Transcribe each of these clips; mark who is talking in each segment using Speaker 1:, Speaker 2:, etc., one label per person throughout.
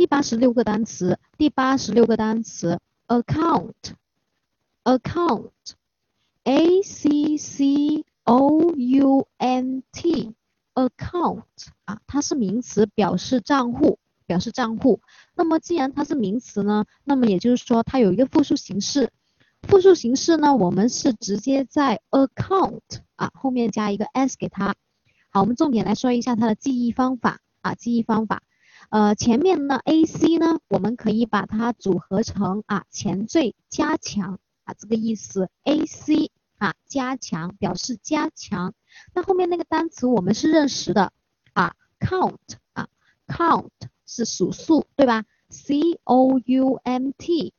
Speaker 1: 第八十六个单词，第八十六个单词，account，account，a c c o u n t，account 啊，它是名词，表示账户，表示账户。那么既然它是名词呢，那么也就是说它有一个复数形式。复数形式呢，我们是直接在 account 啊后面加一个 s 给它。好，我们重点来说一下它的记忆方法啊，记忆方法。呃，前面呢，A C 呢，我们可以把它组合成啊前缀加强啊这个意思，A C 啊加强表示加强。那后面那个单词我们是认识的啊，count 啊，count 是数数对吧？C O U N T。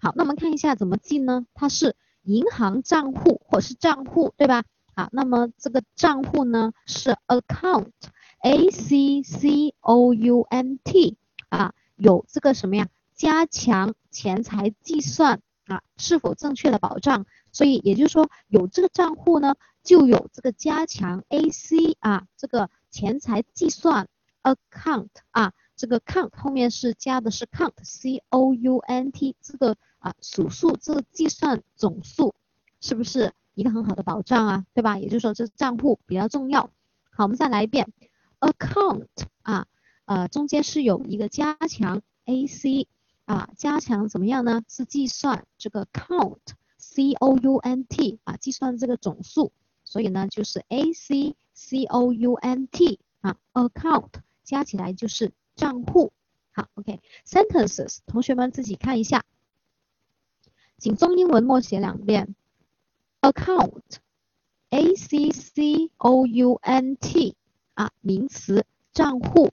Speaker 1: 好，那我们看一下怎么记呢？它是银行账户或是账户对吧？好，那么这个账户呢是 account。A C C O U N T 啊，有这个什么呀？加强钱财计算啊，是否正确的保障？所以也就是说，有这个账户呢，就有这个加强 A C 啊，这个钱财计算 account 啊，这个 count 后面是加的是 count C O U N T 这个啊数数这个计算总数，是不是一个很好的保障啊？对吧？也就是说，这账户比较重要。好，我们再来一遍。Account 啊，呃，中间是有一个加强 ac 啊，加强怎么样呢？是计算这个 count c o u n t 啊，计算这个总数，所以呢就是 ac c o u n t 啊，account 加起来就是账户。好，OK，sentences，同学们自己看一下，请中英文默写两遍，account，a c c o u n t。啊，名词账户，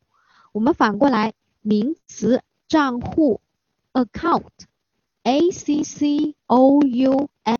Speaker 1: 我们反过来，名词账户，account，a c c o u n。